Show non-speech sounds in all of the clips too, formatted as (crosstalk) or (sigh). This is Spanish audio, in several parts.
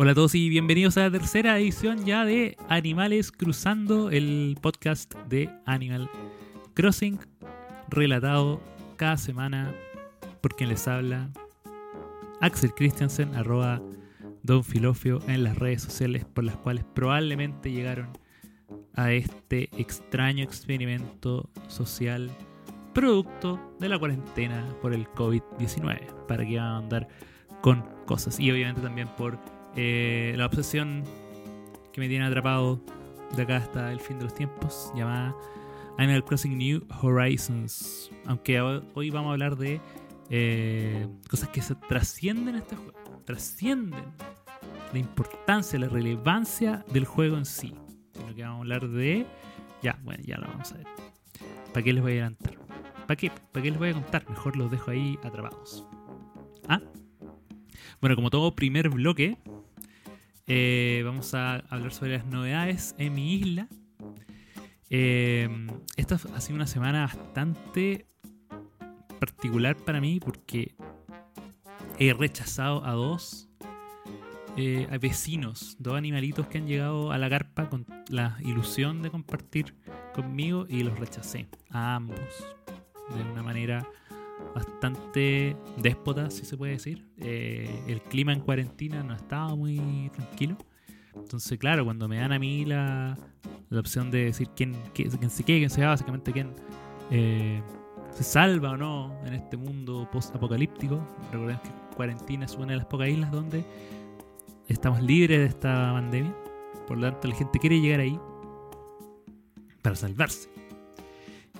Hola a todos y bienvenidos a la tercera edición ya de Animales Cruzando, el podcast de Animal Crossing, relatado cada semana por quien les habla, Axel Christiansen, arroba Don Filofio en las redes sociales por las cuales probablemente llegaron a este extraño experimento social producto de la cuarentena por el COVID-19, para que van a andar con cosas. Y obviamente también por eh, la obsesión que me tiene atrapado de acá hasta el fin de los tiempos, llamada Animal Crossing New Horizons. Aunque hoy vamos a hablar de eh, cosas que se trascienden este juego, trascienden la importancia, la relevancia del juego en sí. Sino que vamos a hablar de. Ya, bueno, ya lo vamos a ver. ¿Para qué les voy a adelantar? ¿Para qué? ¿Para qué les voy a contar? Mejor los dejo ahí atrapados. ¿Ah? Bueno, como todo primer bloque, eh, vamos a hablar sobre las novedades en mi isla. Eh, esta ha sido una semana bastante particular para mí porque he rechazado a dos eh, vecinos, dos animalitos que han llegado a la carpa con la ilusión de compartir conmigo y los rechacé a ambos de una manera bastante déspota, si se puede decir. Eh, el clima en cuarentena no estaba muy tranquilo. Entonces, claro, cuando me dan a mí la, la opción de decir quién, quién, se quede, quién se va, básicamente quién eh, se salva o no en este mundo post-apocalíptico. Recordemos que cuarentena es una de las pocas islas donde estamos libres de esta pandemia. Por lo tanto, la gente quiere llegar ahí para salvarse.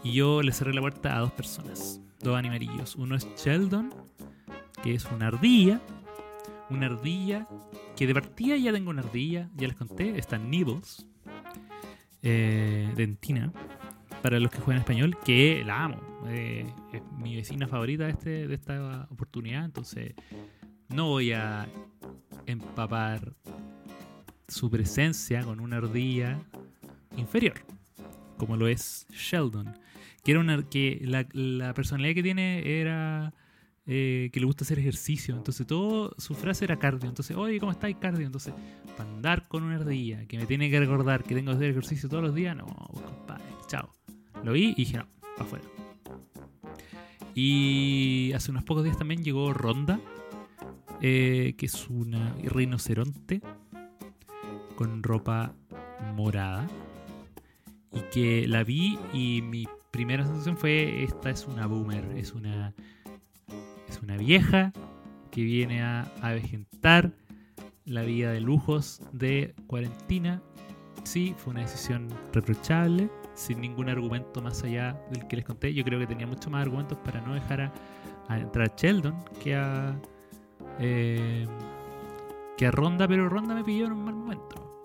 Y yo le cerré la puerta a dos personas, dos animalillos. Uno es Sheldon, que es una ardilla. Una ardilla que de partida ya tengo una ardilla, ya les conté. Está Nibbles, eh, dentina, para los que juegan español, que la amo. Eh, es mi vecina favorita este, de esta oportunidad, entonces no voy a empapar su presencia con una ardilla inferior, como lo es Sheldon. Que, la, personalidad que tiene era eh, que le gusta hacer ejercicio. Entonces, todo su frase era cardio. Entonces, oye, ¿cómo estáis cardio? Entonces, para andar con una ardilla que me tiene que recordar que tengo que hacer ejercicio todos los días, no, pues, compadre, chao. Lo vi y dije, no, para afuera. Y hace unos pocos días también llegó Ronda, eh, que es una rinoceronte con ropa morada. Y que la vi y mi primera sensación fue, esta es una boomer, es una, es una vieja que viene a avejentar la vida de lujos de cuarentena. Sí, fue una decisión reprochable, sin ningún argumento más allá del que les conté. Yo creo que tenía muchos más argumentos para no dejar a, a entrar a Sheldon que a, eh, que a Ronda, pero Ronda me pilló en un mal momento.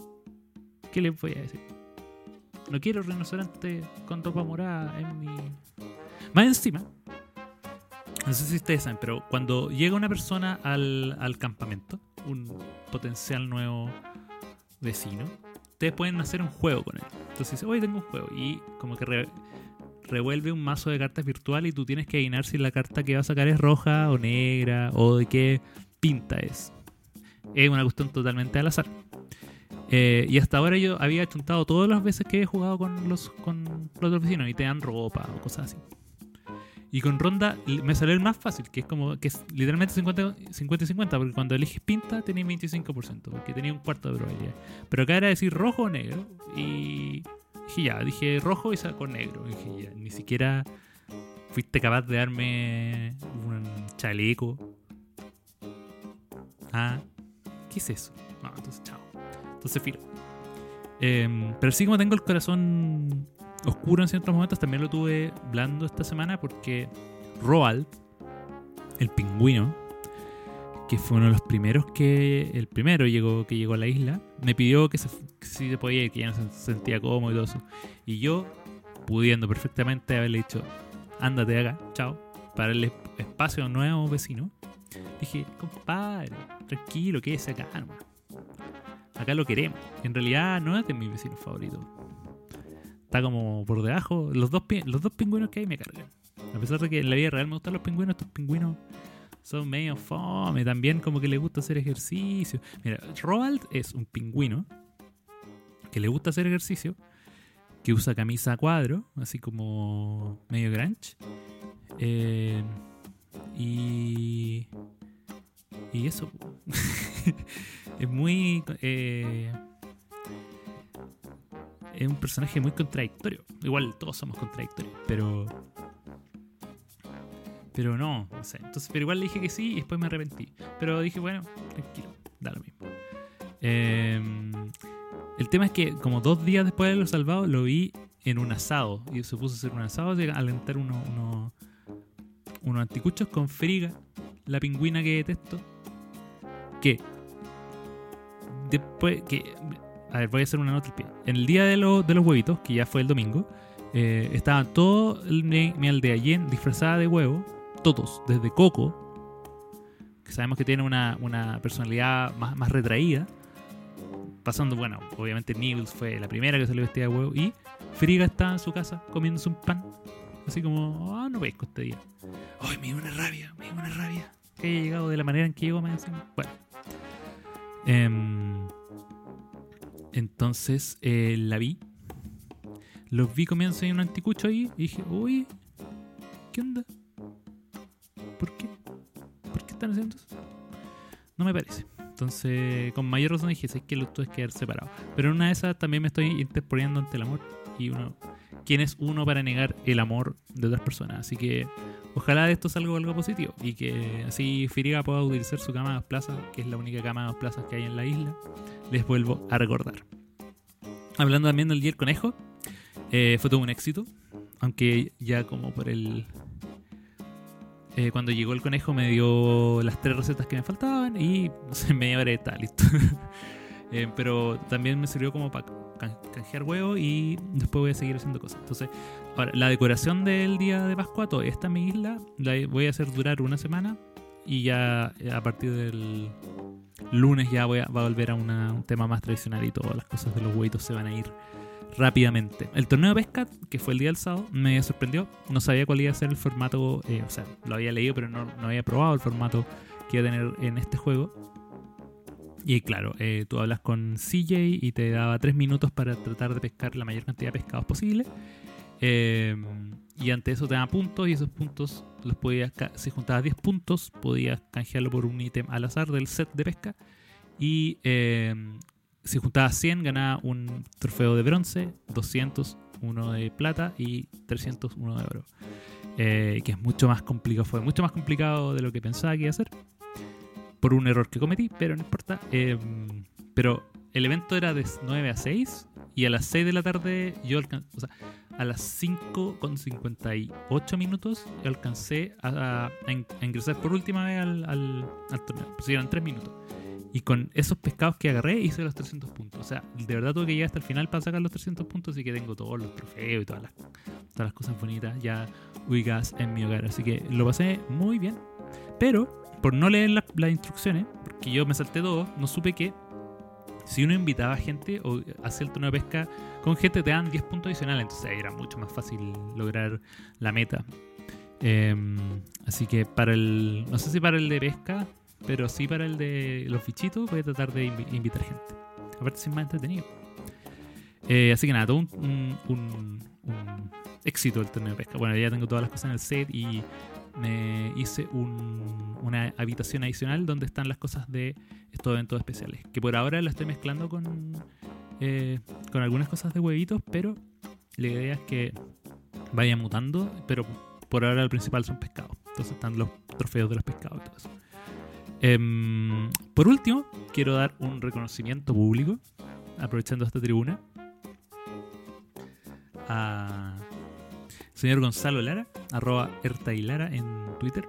¿Qué les voy a decir? No quiero rinoceronte con ropa morada en mi. Más encima, no sé si ustedes saben, pero cuando llega una persona al, al campamento, un potencial nuevo vecino, ustedes pueden hacer un juego con él. Entonces dice, hoy tengo un juego. Y como que revuelve un mazo de cartas virtual y tú tienes que adivinar si la carta que va a sacar es roja o negra o de qué pinta es. Es una cuestión totalmente al azar. Eh, y hasta ahora yo había chuntado todas las veces que he jugado con los, con los otros y te dan ropa o cosas así. Y con ronda me salió el más fácil, que es como que es literalmente 50, 50 y 50, porque cuando eliges pinta tenés 25%, porque tenía un cuarto de probabilidad. Pero acá era decir rojo o negro. Y dije ya, dije rojo y sacó negro. Dije ya, ni siquiera fuiste capaz de darme un chaleco Ah, ¿qué es eso? No, entonces chao. Entonces, filo. Em, pero sí, como tengo el corazón oscuro en ciertos momentos, también lo tuve blando esta semana porque Roald, el pingüino, que fue uno de los primeros que. El primero llegó, que llegó a la isla, me pidió que, si se podía ir, que ya no se sentía cómodo y todo eso. Y yo, pudiendo perfectamente haberle dicho, ándate acá, chao, para el espacio nuevo vecino, dije, compadre, tranquilo, quédese acá Acá lo queremos. En realidad no es de mis vecinos favoritos. Está como por debajo. Los dos, los dos pingüinos que hay me cargan. A pesar de que en la vida real me gustan los pingüinos, estos pingüinos son medio fome. También como que le gusta hacer ejercicio. Mira, Roald es un pingüino que le gusta hacer ejercicio, que usa camisa a cuadro, así como medio grunge. Eh, y. Y eso. (laughs) es muy. Eh, es un personaje muy contradictorio. Igual todos somos contradictorios, pero. Pero no, no sé. Entonces, pero igual le dije que sí y después me arrepentí. Pero dije, bueno, tranquilo, da lo mismo. Em, el tema es que, como dos días después de haberlo salvado, lo vi en un asado. Y se puso a hacer un asado, de alentar unos, unos, unos anticuchos con friga, la pingüina que detesto. Que después que a ver, voy a hacer una nota al pie. En el día de, los huevitos, que ya fue el domingo, eh, estaban todos mi, mi aldea disfrazada de huevo, todos, desde Coco, que sabemos que tiene una, personalidad más, más, retraída, pasando, bueno, obviamente Nibbles fue la primera que se le vestía de huevo, y Friga estaba en su casa comiéndose un pan, así como, ah, no pesco este día. Ay, me dio una rabia, me dio una rabia que haya llegado de la manera en que llegó, me decían. Bueno. Eh, entonces eh, la vi. Los vi comiendo en un anticucho ahí y dije, uy, ¿qué onda? ¿Por qué? ¿Por qué están haciendo eso? No me parece. Entonces, con mayor razón dije, sé que lo tuve que quedar separado. Pero en una de esas también me estoy interponiendo ante el amor. Y uno, ¿quién es uno para negar el amor de otras personas? Así que ojalá de esto salga algo positivo. Y que así Firiga pueda utilizar su cama de dos plazas, que es la única cama de dos plazas que hay en la isla les vuelvo a recordar. Hablando también del Día Conejo, eh, fue todo un éxito, aunque ya como por el... Eh, cuando llegó el conejo me dio las tres recetas que me faltaban y no (laughs) sé, media hora está listo. (laughs) Eh, pero también me sirvió como para canjear huevo y después voy a seguir haciendo cosas. Entonces, ahora, la decoración del día de Pascua, toda esta mi isla, la voy a hacer durar una semana y ya a partir del lunes ya voy a, va a volver a un tema más tradicional y todas las cosas de los huevitos se van a ir rápidamente. El torneo de pesca, que fue el día del sábado, me sorprendió. No sabía cuál iba a ser el formato, eh, o sea, lo había leído, pero no, había probado el formato que iba a tener en este juego. Y claro, eh, tú hablas con CJ y te daba tres minutos para tratar de pescar la mayor cantidad de pescados posible. Eh, y ante eso te daba puntos y esos puntos los podías, si juntabas 10 puntos, podías canjearlo por un ítem al azar del set de pesca. Y em, si juntabas 100, ganaba un trofeo de bronce, 200, uno de plata y 300, uno de oro. Eh, que es mucho más complicado, fue mucho más complicado de lo que pensaba que iba a ser. Por un error que cometí, pero no importa. Em, pero el evento era de 9 a 6 y a las 6 de la tarde yo alcancé, o sea, a las 5 con 58 minutos alcancé a, ingresar por última vez al, al, torneo. Pues eran 3 minutos. Y con esos pescados que agarré hice los 300 puntos. O sea, de verdad tuve que llegar hasta el final para sacar los 300 puntos y que tengo todos los trofeos y todas las, todas las cosas bonitas ya ubicadas en mi hogar. Así que lo pasé muy bien. Pero, por no leer las instrucciones, porque yo me salté todo, no supe que si uno invitaba gente o hacía el torneo de pesca con gente, te dan 10 puntos adicionales. Entonces era mucho más fácil lograr la meta. Em, así que para el. No sé si para el de pesca, pero sí para el de los fichitos, voy a tratar de invitar gente. Aparte, es más entretenido. Eh, así que nada, todo un, un, éxito el torneo de pesca. Bueno, ya tengo todas las cosas en el set y me hice una habitación adicional donde están las cosas de estos eventos especiales. Que por ahora la estoy mezclando con, eh, con algunas cosas de huevitos, pero la idea es que vayan mutando, pero por ahora el principal son pescados. Entonces están los trofeos de los pescados y todo eso. Em, por último, quiero dar un reconocimiento público, aprovechando esta tribuna, a señor Gonzalo Lara, arroba Lara en Twitter,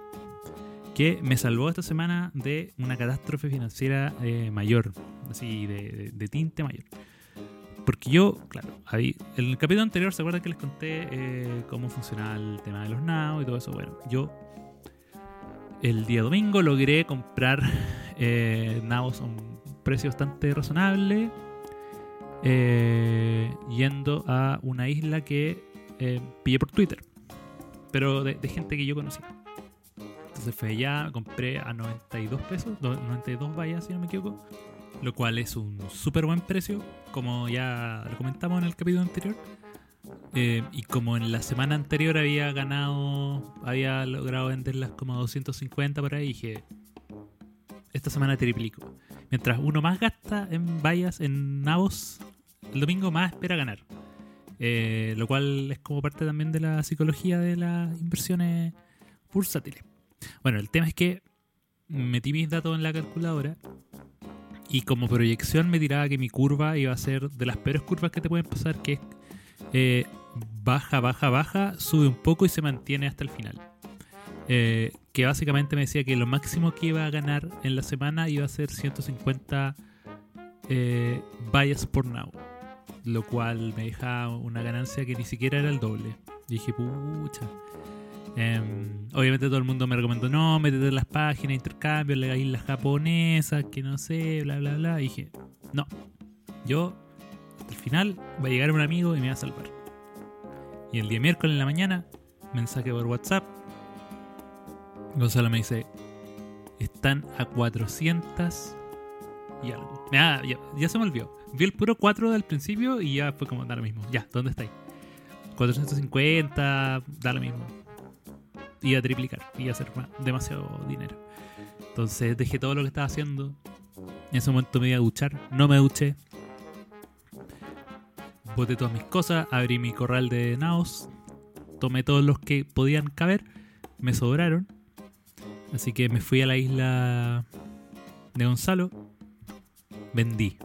que me salvó esta semana de una catástrofe financiera eh, mayor, así de, tinte mayor. Porque yo, claro, ahí, en el capítulo anterior, ¿se acuerdan que les conté eh, cómo funcionaba el tema de los NAO y todo eso? Bueno, yo el día domingo logré comprar (laughs) eh, a un precio bastante razonable, eh, yendo a una isla que pillé por Twitter, pero de, gente que yo conocía. Entonces fue allá, compré a 92 pesos, 92 vallas si no me equivoco, lo cual es un súper buen precio, como ya lo comentamos en el capítulo anterior. Eh, y como en la semana anterior había ganado, había logrado venderlas como 250 por ahí, dije, esta semana triplico. Mientras uno más gasta en vallas, en nabos, el domingo más espera ganar. Eh, lo cual es como parte también de la psicología de las inversiones bursátiles. Bueno, el tema es que metí mis datos en la calculadora y como proyección me tiraba que mi curva iba a ser de las peores curvas que te pueden pasar, que es eh, baja, baja, baja, sube un poco y se mantiene hasta el final. Eh, que básicamente me decía que lo máximo que iba a ganar en la semana iba a ser 150 eh, vallas por now. Lo cual me deja una ganancia que ni siquiera era el doble. dije, pucha. Em, obviamente todo el mundo me recomendó, no, métete en las páginas intercambio, las islas japonesas, que no sé, bla, bla, bla. Y dije, no, yo el final va a llegar un amigo y me va a salvar. Y el día miércoles en la mañana, mensaje por WhatsApp, Gonzalo me dice, están a 400 y algo. ya, ya, se me olvidó. Vi el puro 4 del principio y ya fue como, da lo mismo. Ya, ¿dónde estáis? 450, da lo mismo. Iba a triplicar, iba a hacer demasiado dinero. Entonces dejé todo lo que estaba haciendo. En ese momento me iba a duchar. No me duché. Boté todas mis cosas, abrí mi corral de naos. Tomé todos los que podían caber. Me sobraron. Así que me fui a la isla de Gonzalo. Vendí.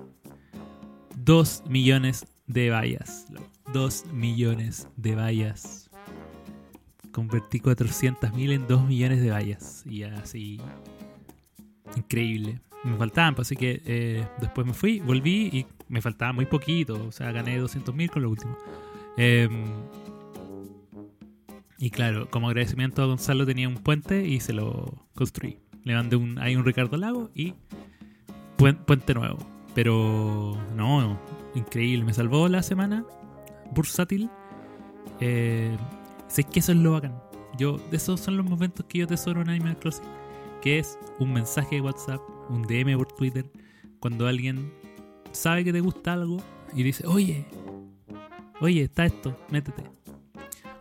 Dos millones de vallas. Dos millones de vallas. Convertí 400 mil en dos millones de vallas. Y así. Increíble. Me faltaban, pues, así que eh, después me fui, volví y me faltaba muy poquito. O sea, gané 200 mil con lo último. Eh, y claro, como agradecimiento a Gonzalo tenía un puente y se lo construí. Le mandé un, hay un Ricardo Lago y puente nuevo. Pero no, increíble. Me salvó la semana. Bursátil. Eh, sé que eso es lo bacán. Yo, esos son los momentos que yo tesoro en Animal Crossing. Que es un mensaje de WhatsApp, un DM por Twitter. Cuando alguien sabe que te gusta algo y dice, oye, oye, está esto, métete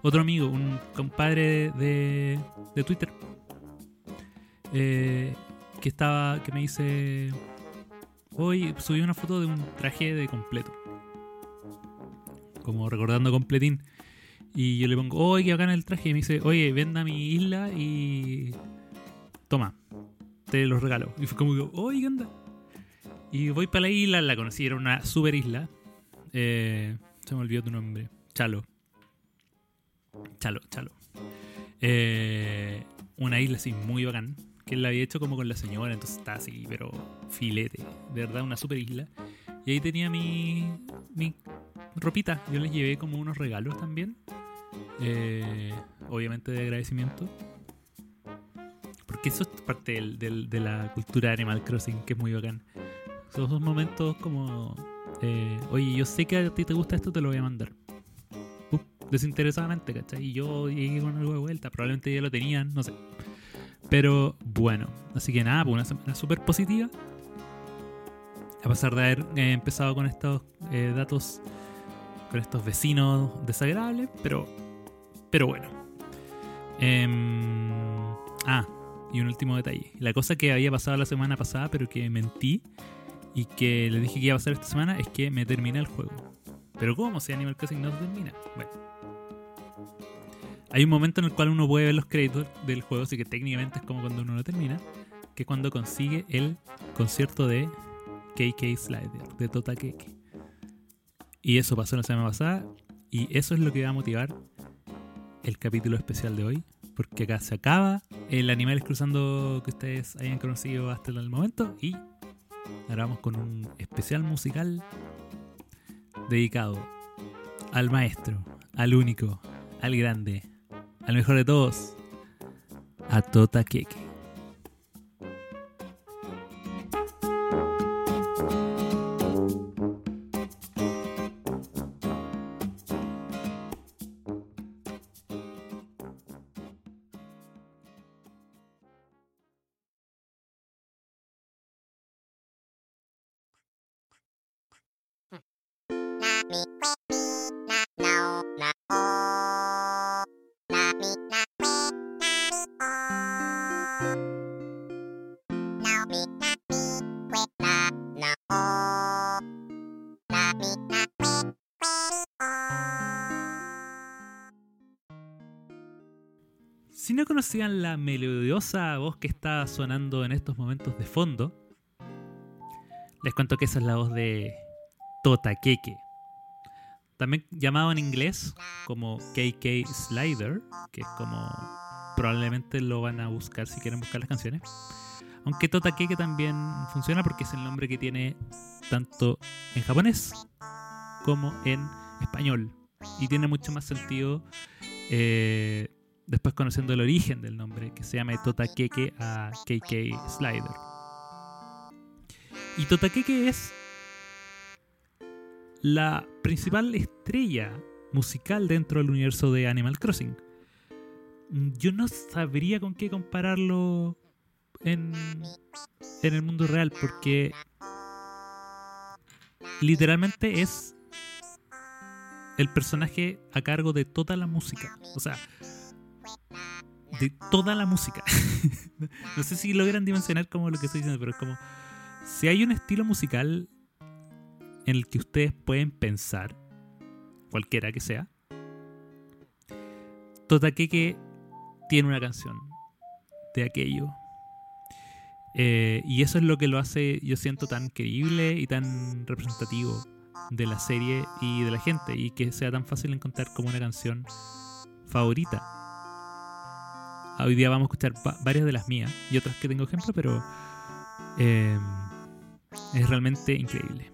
otro amigo, un compadre de, de Twitter, eh, que estaba, que me dice, hoy subí una foto de un traje de completo, como recordando completín. Y yo le pongo, oye, qué bacán el traje. Y me dice, oye, venda mi isla y. Toma, te lo regalo. Y fue como, oye, ¿qué anda? Y voy para la isla, la conocí, era una super isla. Eh, se me olvidó tu nombre. Chalo. Chalo, chalo. Eh, una isla así muy bacán. Que él la había hecho como con la señora, entonces está así, pero filete. De verdad, una super isla. Y ahí tenía mi, mi ropita. Yo les llevé como unos regalos también. Eh, obviamente de agradecimiento. Porque eso es parte del, de la cultura de Animal Crossing, que es muy bacán. Son esos momentos como, eh, oye, yo sé que a ti te gusta esto, te lo voy a mandar desinteresadamente, ¿cachai? Y yo llegué con algo de vuelta, probablemente ya lo tenían, no sé. Pero bueno, así que nada, pues una semana súper positiva. A pesar de haber eh, empezado con estos eh, datos, con estos vecinos desagradables, pero, pero bueno. Em, ah, y un último detalle. La cosa que había pasado la semana pasada, pero que mentí y que le dije que iba a pasar esta semana, es que me terminé el juego. Pero ¿cómo si Animal Crossing no termina? Bueno, hay un momento en el cual uno puede ver los créditos del juego, así que técnicamente es como cuando uno lo termina, que es cuando consigue el concierto de KK Slider, de Tota Keke. Y eso pasó la semana pasada, y eso es lo que va a motivar el capítulo especial de hoy, porque acá se acaba el Animales Cruzando que ustedes hayan conocido hasta el momento, y ahora vamos con un especial musical dedicado al maestro, al único, al grande, al mejor de todos, a Tota Keke. La melodiosa voz que está sonando en estos momentos de fondo, les cuento que esa es la voz de Tota Keke. También llamado en inglés como KK Slider, que es como probablemente lo van a buscar si quieren buscar las canciones. Aunque Tota Keke también funciona porque es el nombre que tiene tanto en japonés como en español. Y tiene mucho más sentido eh, después conociendo el origen del nombre, que se llama Totakeke a KK Slider. Y Totakeke es la principal estrella musical dentro del universo de Animal Crossing. Yo no sabría con qué compararlo en, en el mundo real, porque literalmente es el personaje a cargo de toda la música. O sea, de toda la música. (laughs) no sé si logran dimensionar como lo que estoy diciendo, pero es como si hay un estilo musical en el que ustedes pueden pensar, cualquiera que sea, Totakeke tiene una canción de aquello. Eh, y eso es lo que lo hace, yo siento, tan creíble y tan representativo de la serie y de la gente. Y que sea tan fácil encontrar como una canción favorita. Hoy día vamos a escuchar varias de las mías y otras que tengo ejemplo, pero eh, es realmente increíble.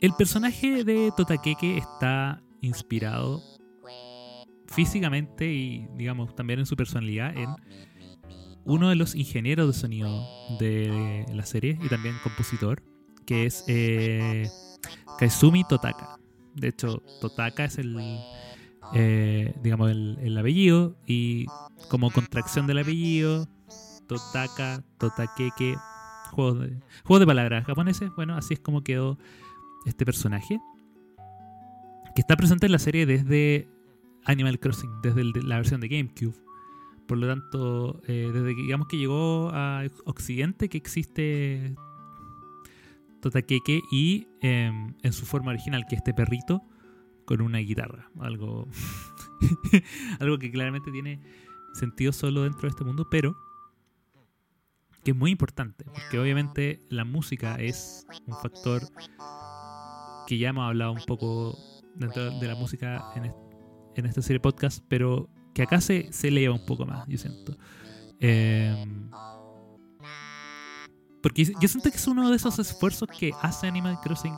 El personaje de Totakeke está inspirado físicamente y, digamos, también en su personalidad en uno de los ingenieros de sonido de la serie y también compositor, que es eh, Kaizumi Totaka. De hecho, Totaka es el, eh, digamos, el, el, apellido y como contracción del apellido, Totaka, Totakeke, juegos de, juegos de palabras japoneses. Bueno, así es como quedó este personaje, que está presente en la serie desde Animal Crossing, desde la versión de GameCube. Por lo tanto, eh, desde que digamos que llegó a Occidente, que existe Totakeke y em, en su forma original, que este perrito con una guitarra. Algo, (laughs) algo que claramente tiene sentido solo dentro de este mundo, pero que es muy importante, porque obviamente la música es un factor que ya hemos hablado un poco dentro de la música en, en esta serie podcast, pero que acá se, se eleva un poco más, yo siento. Em, porque yo siento que es uno de esos esfuerzos que hace Animal Crossing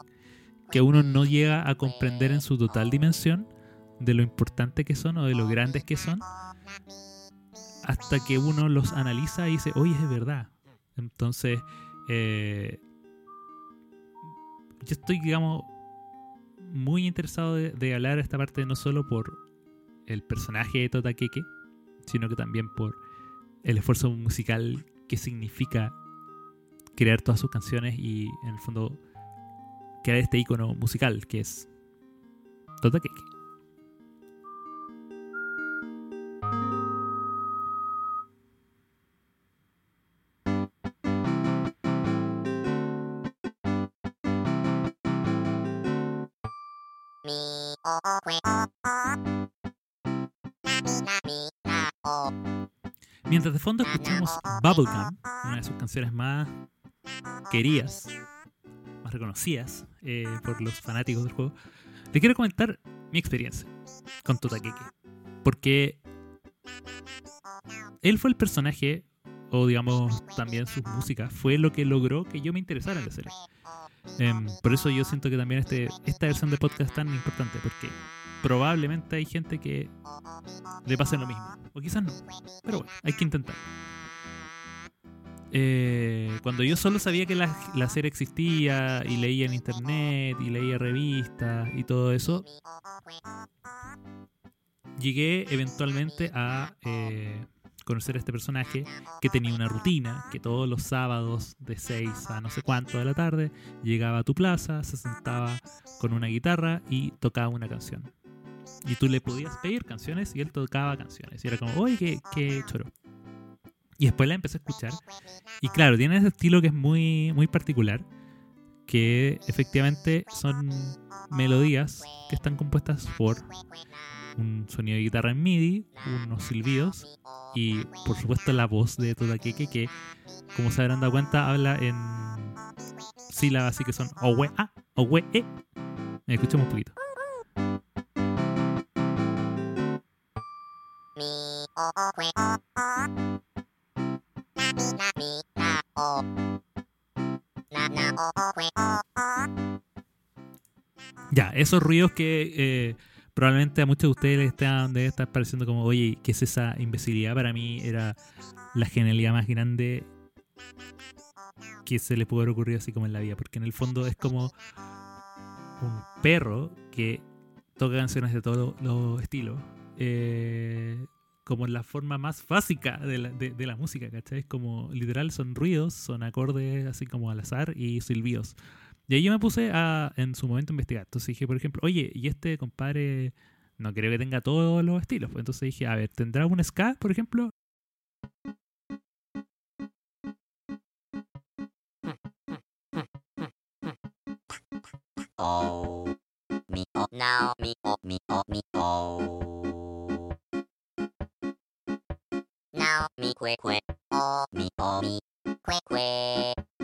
que uno no llega a comprender en su total dimensión de lo importante que son o de lo grandes que son hasta que uno los analiza y dice, oye, es verdad. Entonces, eh, yo estoy, digamos, muy interesado de, hablar de esta parte no solo por el personaje de Tota Keke, sino que también por el esfuerzo musical que significa crear todas sus canciones y en el fondo crear este icono musical que es Tota Keke. Mientras de fondo escuchamos Bubblegum, una de sus canciones más queridas, más reconocidas eh, por los fanáticos del juego, le quiero comentar mi experiencia con Totakeke. Porque él fue el personaje o digamos también sus músicas, fue lo que logró que yo me interesara en la serie. Em, por eso yo siento que también este, esta versión de podcast es tan importante, porque probablemente hay gente que le pase lo mismo, o quizás no, pero bueno, hay que intentar. Eh, cuando yo solo sabía que la, la, serie existía y leía en internet y leía revistas y todo eso, llegué eventualmente a eh, conocer a este personaje que tenía una rutina, que todos los sábados de 6 a no sé cuánto de la tarde llegaba a tu plaza, se sentaba con una guitarra y tocaba una canción. Y tú le podías pedir canciones y él tocaba canciones. Y era como, oye, qué, qué choro. Y después la empecé a escuchar. Y claro, tiene ese estilo que es muy, muy particular. Que efectivamente son melodías que están compuestas por un sonido de guitarra en MIDI, unos silbidos y por supuesto la voz de Todakeke que como se habrán dado cuenta habla en sílabas así que son owe a, owe e. Escuchemos un poquito. Ya, esos ruidos que eh, probablemente a muchos de ustedes les están, debe estar pareciendo como, oye, ¿qué es esa imbecilidad? Para mí era la genialidad más grande que se le pudo haber ocurrido así como en la vida, porque en el fondo es como un perro que toca canciones de todos los estilos, eh, como la forma más básica de la, de, la música, ¿cachai? Es como literal son ruidos, son acordes así como al azar y silbidos. Y ahí yo me puse a, en su momento a investigar. Entonces dije, por ejemplo, oye, y este compadre no creo que tenga todos los estilos. Pues entonces dije, a ver, ¿tendrá un ska, por ejemplo? Oh, oh, now, mi, oh, mi, oh, mi, oh. Now, mi, oh, mi, oh, mi, kwe.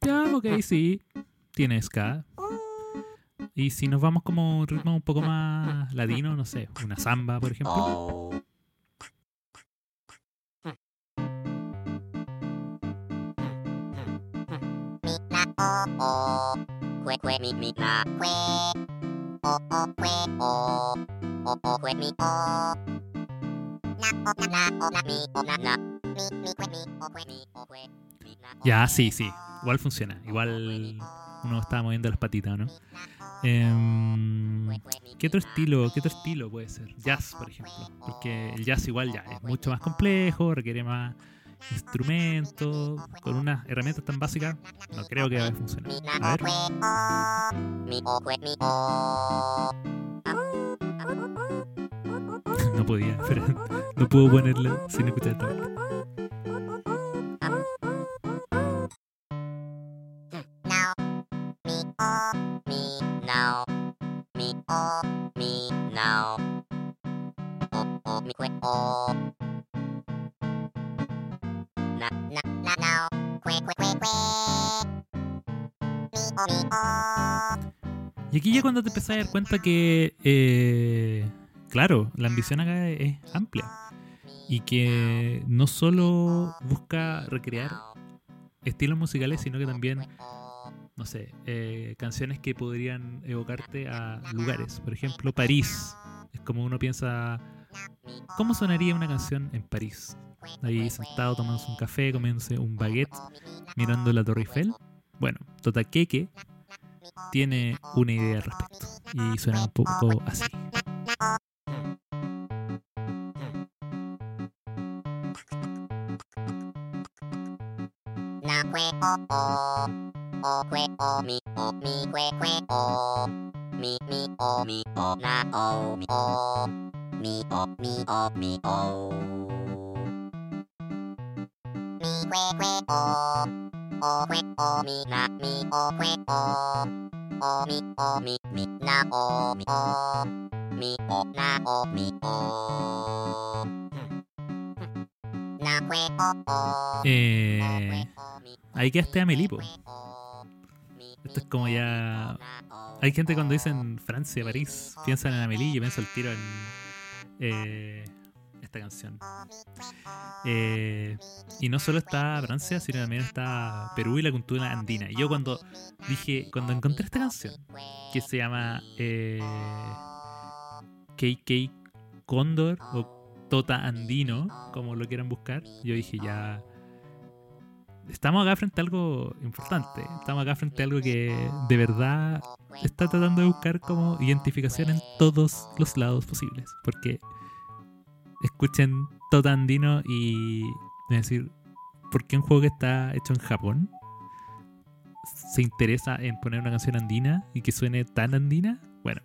Ya, ok, sí. Tiene ska. Y si nos vamos como un ritmo un poco más ladino, no sé, una samba, por ejemplo. Ya, sí, sí. Igual funciona. Igual uno está moviendo las patitas, ¿no? Eh, ¿Qué otro estilo? ¿Qué otro estilo puede ser? Jazz, por ejemplo. Porque el jazz igual ya es mucho más complejo, requiere más instrumentos, con unas herramientas tan básicas, no creo que vaya a funcionar. A ver. Podía, pero no puedo ponerlo sin escuchar. Y aquí ya cuando te empezás a dar cuenta que eh, claro, la ambición acá es amplia y que no solo busca recrear estilos musicales, sino que también, no sé, eh, canciones que podrían evocarte a lugares. Por ejemplo, París. Es como uno piensa, ¿cómo sonaría una canción en París? Ahí sentado tomándose un café, comiéndose un baguette, mirando la Torre Eiffel. Bueno, Totaqueque tiene una idea al respecto y suena un poco así. Kwe o o o kwe o mi o mi kwe kwe o mi mi o mi o na o mi o mi o mi o mi o mi kwe kwe o o kwe o mi na mi o kwe o o mi o mi mi na o mi o mi o na o mi o eh, ahí quedaste a Melipo. Esto es como ya. Hay gente cuando dicen Francia, París, piensan en Amelie, yo pienso el tiro en. Eh, esta canción. Eh, y no solo está Francia, sino también está Perú y la cultura andina. Y yo cuando dije, cuando encontré esta canción, que se llama eh, KK Cóndor o Tota Andino, como lo quieran buscar, yo dije ya estamos acá frente a algo importante. Estamos acá frente a algo que de verdad está tratando de buscar como identificación en todos los lados posibles. Porque escuchen Totandino y decir, ¿por qué un juego que está hecho en Japón se interesa en poner una canción andina y que suene tan andina? Bueno,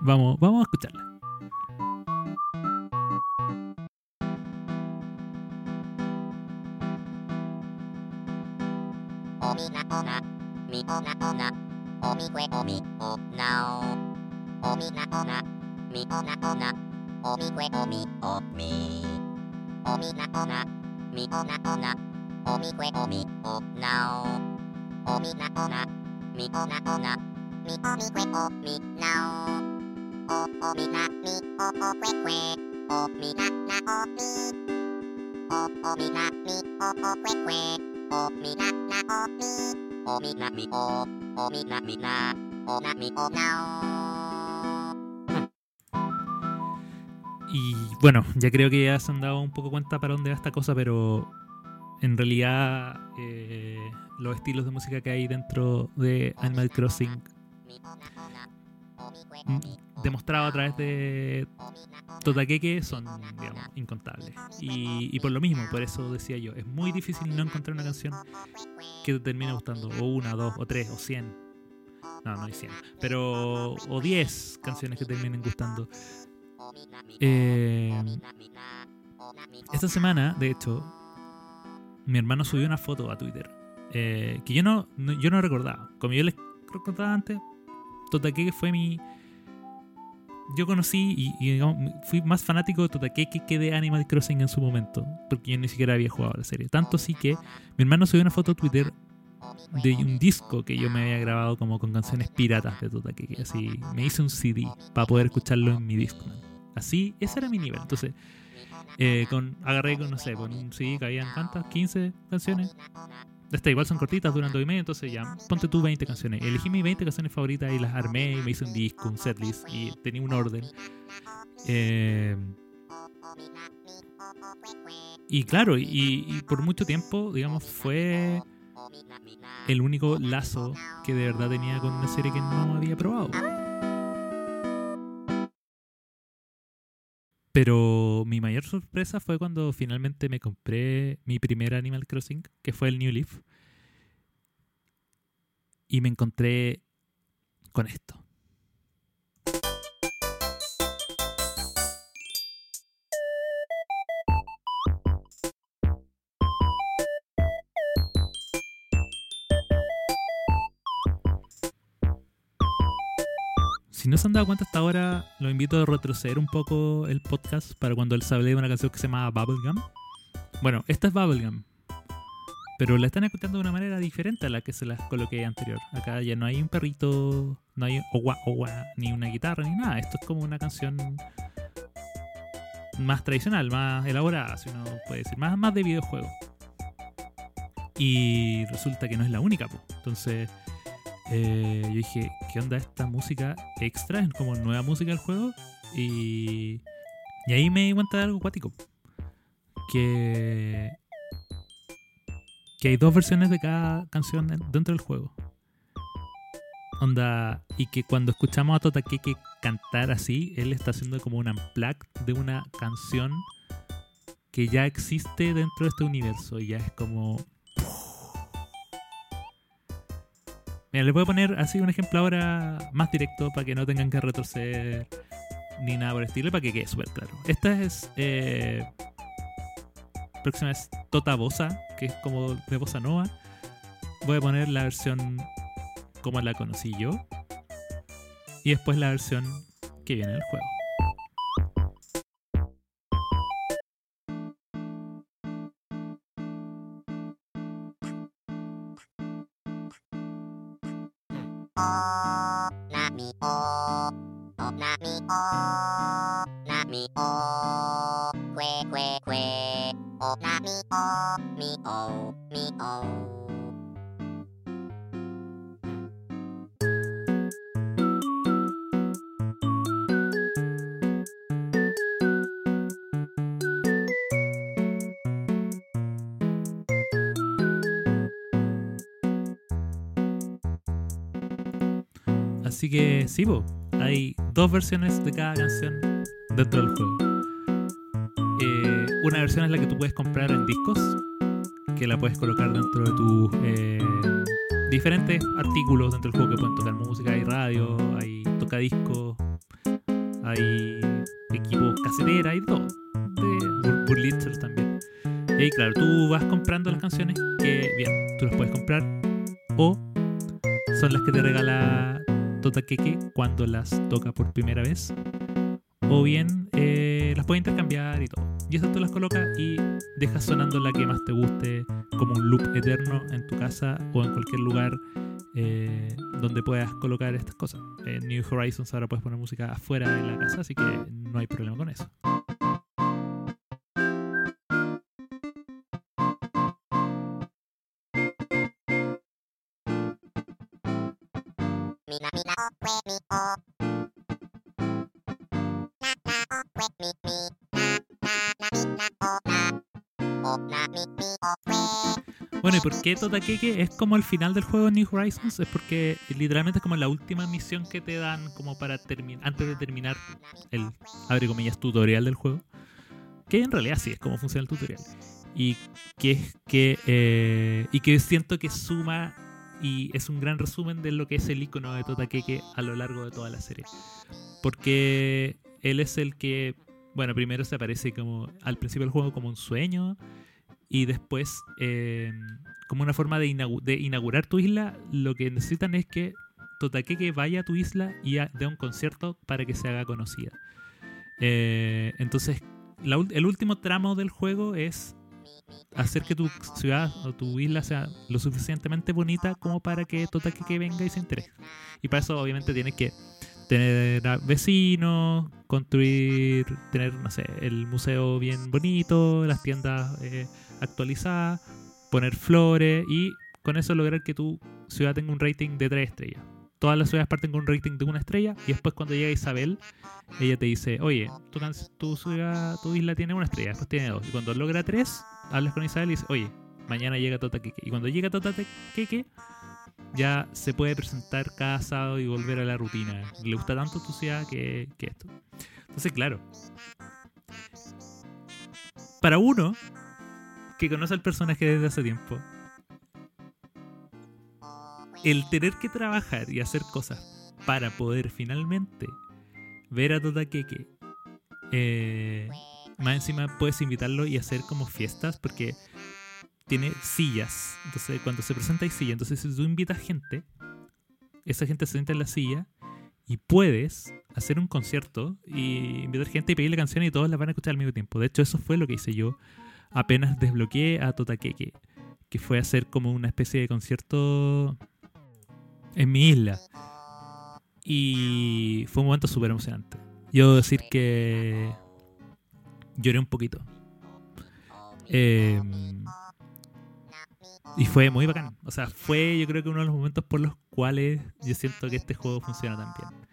vamos, vamos a escucharla. なみおなおなおみくえおみおなおおみなおなみおなおなおみくえおみおみおみなおなみおなおなおみくえおみおなおおみなおなみおなおなみおみくえおみなおおみなみおおええおみななおみおおみなみおおええおみななおみ。Y bueno, ya creo que ya se han dado un poco cuenta para dónde va esta cosa, pero en realidad eh, los estilos de música que hay dentro de Animal Crossing demostrado a través de Totakeke son, digamos, incontables. Y, por lo mismo, por eso decía yo, es muy difícil no encontrar una canción que te termine gustando, o una, dos, o tres, o cien. No, no hay cien. Pero, o diez canciones que terminen gustando. Eh, esta semana, de hecho, mi hermano subió una foto a Twitter eh, que yo no, yo no recordaba. Como yo les recordaba antes, Totakeke fue mi yo conocí y, digamos, fui más fanático de Totakeke que de Animal Crossing en su momento, porque yo ni siquiera había jugado la serie. Tanto así que mi hermano subió una foto a Twitter de un disco que yo me había grabado como con canciones piratas de Totakeke. Así me hice un CD para poder escucharlo en mi disco. Así, ese era mi nivel. Entonces, eh, con, agarré con, no sé, con un CD que habían cuántas, 15 canciones esta igual son cortitas, duran dos y medio, entonces ya, ponte tú 20 canciones. Elegí mis 20 canciones favoritas y las armé y me hice un disco, un setlist y tenía un orden. Eh, y claro, y, por mucho tiempo, digamos, fue el único lazo que de verdad tenía con una serie que no había probado. Pero mi mayor sorpresa fue cuando finalmente me compré mi primer Animal Crossing, que fue el New Leaf. Y me encontré con esto. No se han dado cuenta hasta ahora, lo invito a retroceder un poco el podcast para cuando él hable de una canción que se llama Bubblegum. Bueno, esta es Bubblegum, pero la están escuchando de una manera diferente a la que se las coloqué anterior. Acá ya no hay un perrito, no hay ni una guitarra, ni nada. Esto es como una canción más tradicional, más elaborada, si uno puede decir, más, más de videojuego. Y resulta que no es la única, pues. Entonces, eh, yo dije, ¿qué onda esta música extra? Es como nueva música del juego. Y, y ahí me di cuenta de algo acuático. Que, que hay dos versiones de cada canción dentro del juego. Onda, y que cuando escuchamos a Totakeke cantar así, él está haciendo como un unplug de una canción que ya existe dentro de este universo. Y ya es como Mira, les voy a poner así un ejemplo ahora más directo para que no tengan que retroceder ni nada por el estilo, para que quede súper claro. Esta es. Eh, próxima es Tota Bossa, que es como de Bossa Nova. Voy a poner la versión como la conocí yo. Y después la versión que viene del juego. Sí, po, hay dos versiones de cada canción dentro del juego. Eh, una versión es la que tú puedes comprar en discos, que la puedes colocar dentro de tus eh, diferentes artículos dentro del juego que pueden tocar música, hay radio, hay tocadiscos, hay equipos casetera, hay todo. De bur- burlitzers también. Y ahí, claro, tú vas comprando las canciones que, bien, tú las puedes comprar o son las que te regala Tota Keke cuando las toca por primera vez. O bien eh, las puedes intercambiar y todo. Y esas tú las colocas y dejas sonando la que más te guste como un loop eterno en tu casa o en cualquier lugar eh, donde puedas colocar estas cosas. En New Horizons ahora puedes poner música afuera de la casa, así que no hay problema con eso. Bueno, ¿y por qué Tota Keke es como el final del juego de New Horizons? Es porque literalmente es como la última misión que te dan como para terminar, antes de terminar el, abre comillas, tutorial del juego. Que en realidad sí es como funciona el tutorial. Y que es que, eh, y que siento que suma y es un gran resumen de lo que es el icono de Tota Keke a lo largo de toda la serie. Porque él es el que, bueno, primero se aparece como al principio del juego como un sueño y después eh, como una forma de, inaugurar tu isla, lo que necesitan es que Totakeke vaya a tu isla y dé un concierto para que se haga conocida. Eh, entonces, el último tramo del juego es hacer que tu ciudad o tu isla sea lo suficientemente bonita como para que Totakeke venga y se interese. Y para eso obviamente tienes que tener vecinos, construir, tener, no sé, el museo bien bonito, las tiendas eh, actualizadas, poner flores y con eso lograr que tu ciudad tenga un rating de 3 estrellas. Todas las ciudades parten con un rating de una estrella y después cuando llega Isabel, ella te dice, oye, tu, tu ciudad, tu isla tiene una estrella, después tiene dos. Y cuando logra tres, hablas con Isabel y dices, oye, mañana llega Totakeke. Y cuando llega Totakeke, ya se puede presentar cada sábado y volver a la rutina. Le gusta tanto tu ciudad que, que esto. Entonces, claro. Para uno que conoce al personaje desde hace tiempo, el tener que trabajar y hacer cosas para poder finalmente ver a Totakeke, eh, más encima puedes invitarlo y hacer como fiestas porque tiene sillas. Entonces, cuando se presenta hay silla. Entonces, si tú invitas gente, esa gente se sienta en la silla y puedes hacer un concierto y invitar gente y pedirle canciones y todos las van a escuchar al mismo tiempo. De hecho, eso fue lo que hice yo apenas desbloqueé a Totakeke, que fue hacer como una especie de concierto en mi isla. Y fue un momento súper emocionante. Yo debo decir que lloré un poquito. Eh, y fue muy bacán. O sea, fue yo creo que uno de los momentos por los cuales yo siento que este juego funciona tan bien.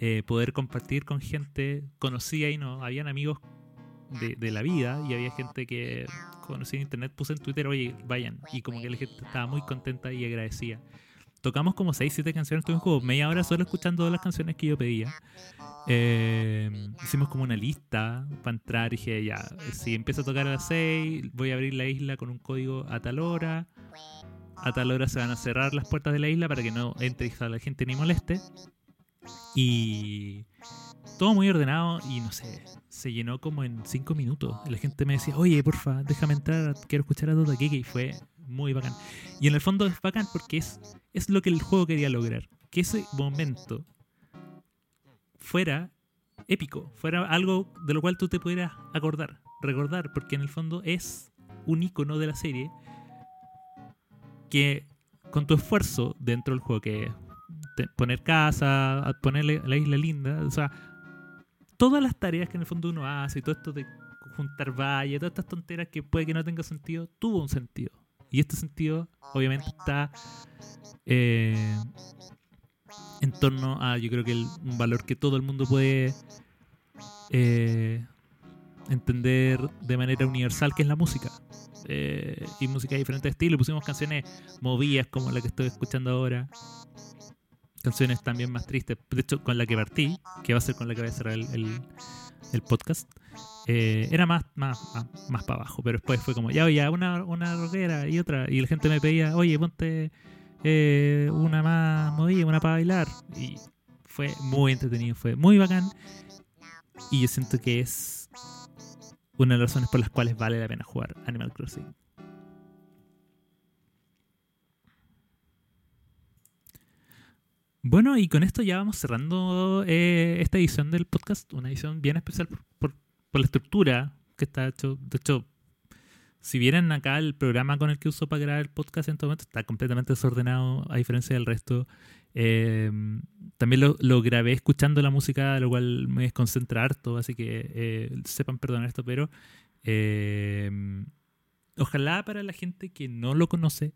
Eh, poder compartir con gente conocida y no. Habían amigos de, la vida y había gente que conocí en internet, puse en Twitter, oye, vayan. Y como que la gente estaba muy contenta y agradecida. Tocamos como 6, 7 canciones, tuvimos como media hora solo escuchando las canciones que yo pedía. Eh, hicimos como una lista para entrar y dije, ya, si empiezo a tocar a las 6, voy a abrir la isla con un código a tal hora. A tal hora se van a cerrar las puertas de la isla para que no entre y la gente ni moleste. Y todo muy ordenado y no sé, se llenó como en 5 minutos. La gente me decía, oye, porfa, déjame entrar, quiero escuchar a Tota Keke. Y fue muy bacán. Y en el fondo es bacán porque es, es lo que el juego quería lograr. Que ese momento fuera épico, fuera algo de lo cual tú te pudieras acordar, recordar, porque en el fondo es un icono de la serie que con tu esfuerzo dentro del juego, que poner casa, ponerle la isla linda, o sea, todas las tareas que en el fondo uno hace y todo esto de juntar valles, todas estas tonteras que puede que no tenga sentido, tuvo un sentido. Y este sentido, obviamente, está eh, en torno a, yo creo que el- un valor que todo el mundo puede eh, entender de manera universal, que es la música. Eh, y música de diferentes estilos. Pusimos canciones movidas como la que estoy escuchando ahora. Canciones también más tristes. De hecho, con la que partí, que va a ser con la que voy a cerrar el, el- el podcast, eh, era más, más, más, para abajo. Pero después fue como, ya, ya, una, una rockera y otra. Y la gente me pedía, oye, ponte eh, una más movida, una para bailar. Y fue muy entretenido, fue muy bacán. Y yo siento que es una de las razones por las cuales vale la pena jugar Animal Crossing. Bueno, y con esto ya vamos cerrando eh, esta edición del podcast, una edición bien especial por, por- por la estructura que está hecho. De hecho, si vieran acá el programa con el que uso para grabar el podcast en este momento, está completamente desordenado a diferencia del resto. Eh, también lo, lo grabé escuchando la música, lo cual me desconcentra harto, así que eh, sepan perdonar esto, pero eh, ojalá para la gente que no lo conoce,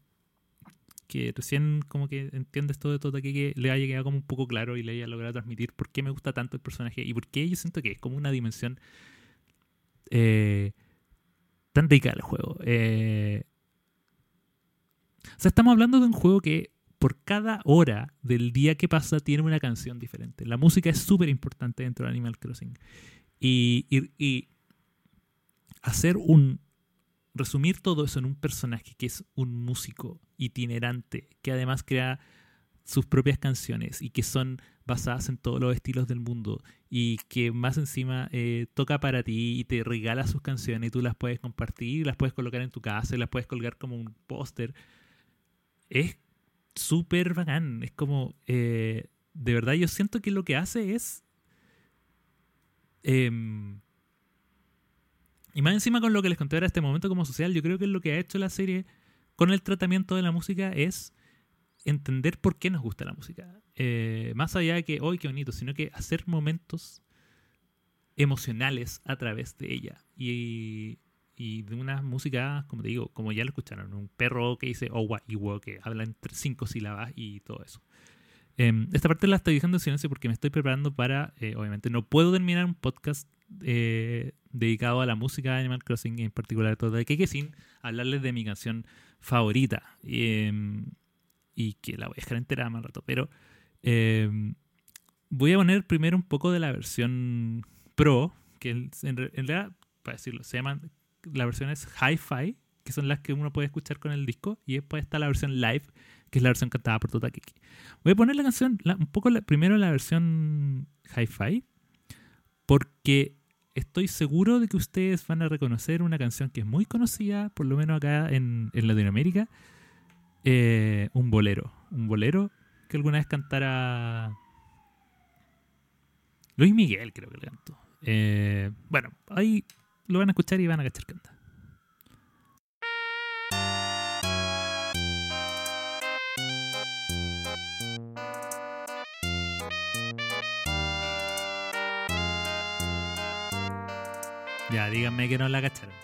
que recién como que entiende esto de Tota que le haya quedado como un poco claro y le haya logrado transmitir por qué me gusta tanto el personaje y por qué yo siento que es como una dimensión eh, tan rica del juego. Eh, o sea, estamos hablando de un juego que por cada hora del día que pasa tiene una canción diferente. La música es súper importante dentro de Animal Crossing. Y hacer un... Resumir todo eso en un personaje que es un músico itinerante, que además crea sus propias canciones y que son basadas en todos los estilos del mundo y que más encima eh, toca para ti y te regala sus canciones y tú las puedes compartir, las puedes colocar en tu casa y las puedes colgar como un póster. Es súper bacán. Es como, eh, de verdad, yo siento que lo que hace es... em, y más encima con lo que les conté ahora este momento como social, yo creo que lo que ha hecho la serie con el tratamiento de la música es entender por qué nos gusta la música. Eh, más allá de que, hoy qué bonito, sino que hacer momentos emocionales a través de ella. Y, de una música, como te digo, como ya lo escucharon, un perro que dice Owa Iwo, que habla entre cinco sílabas y todo eso. Em, esta parte la estoy dejando en silencio porque me estoy preparando para, eh, obviamente, no puedo terminar un podcast eh, dedicado a la música de Animal Crossing, en particular todo de Keke, sin hablarles de mi canción favorita. Y que la voy a dejar entera más rato. Pero em, voy a poner primero un poco de la versión Pro, que en, en re- en realidad, para decirlo, se llaman, la versión es Hi-Fi, que son las que uno puede escuchar con el disco, y después está la versión Live, que es la versión cantada por Tota Kiki. Voy a poner la canción, un poco la- primero la versión Hi-Fi, porque estoy seguro de que ustedes van a reconocer una canción que es muy conocida, por lo menos acá en Latinoamérica, eh, un bolero. Un bolero que alguna vez cantara Luis Miguel, creo que le cantó. Eh, bueno, ahí lo van a escuchar y van a cachar canta. Ya, díganme que no la cacharon.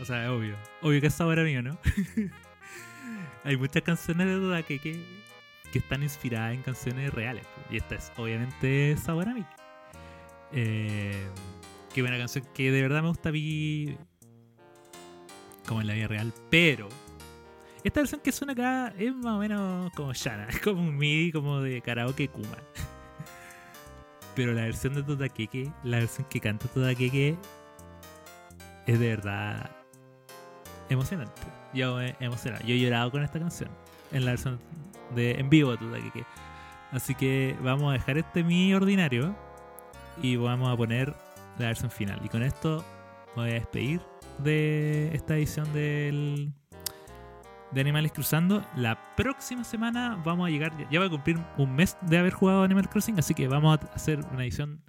O sea, es obvio. Obvio que es sabor a mío, ¿no? (laughs) Hay muchas canciones de duda que, que, están inspiradas en canciones reales. Y esta es obviamente mí. Eh, qué buena canción que de verdad me gusta mí como en la vida real. Pero esta versión que suena acá es más o menos como Shana. (laughs) Es como un MIDI como de karaoke Kuma. (laughs) Pero la versión de Todakeke, la versión que canta Todakeke es de verdad emocionante. Yo me emocionado. Yo he llorado con esta canción en la versión de en vivo de. Así que vamos a dejar este mi ordinario y vamos a poner la versión final. Y con esto me voy a despedir de esta edición del de Animales Cruzando. La próxima semana vamos a llegar, ya va a cumplir un mes de haber jugado Animal Crossing, así que vamos a hacer una edición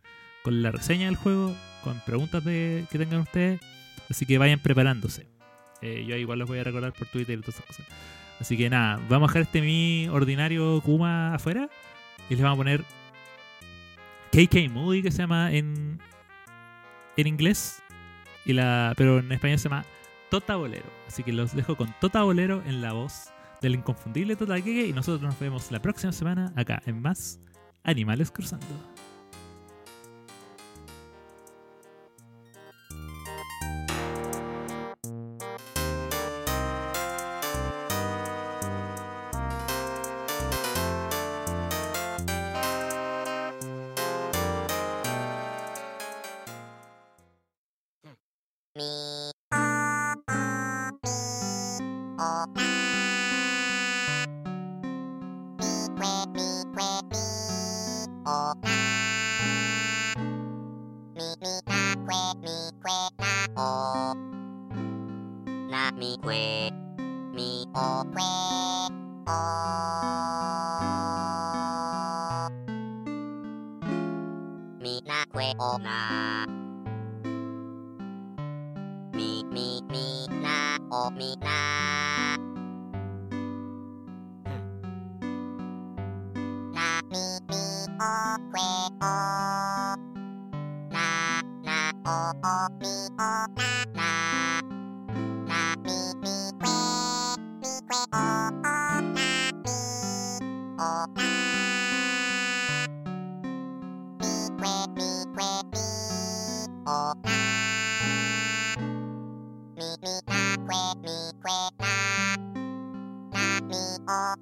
con la reseña del juego, con preguntas de, que tengan ustedes, así que vayan preparándose. Eh, yo igual los voy a recordar por Twitter y todas esas cosas. Así que nada, vamos a dejar este mi ordinario Kuma afuera Y les vamos a poner KK Moody, que se llama en, en inglés. Y la, pero en español se llama Tota Bolero. Así que los dejo con Tota Bolero en la voz del inconfundible Tota Keke. Y nosotros nos vemos la próxima semana acá en más Animales Cruzando.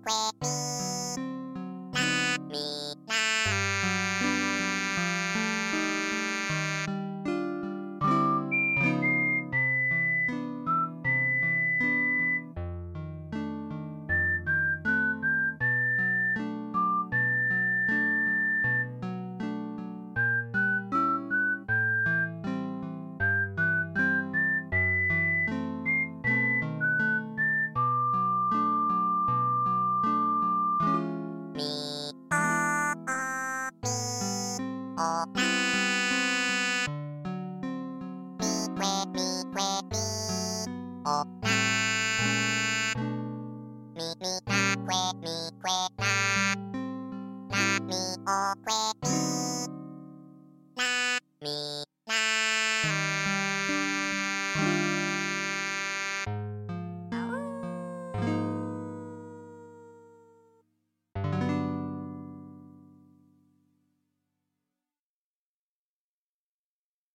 Mi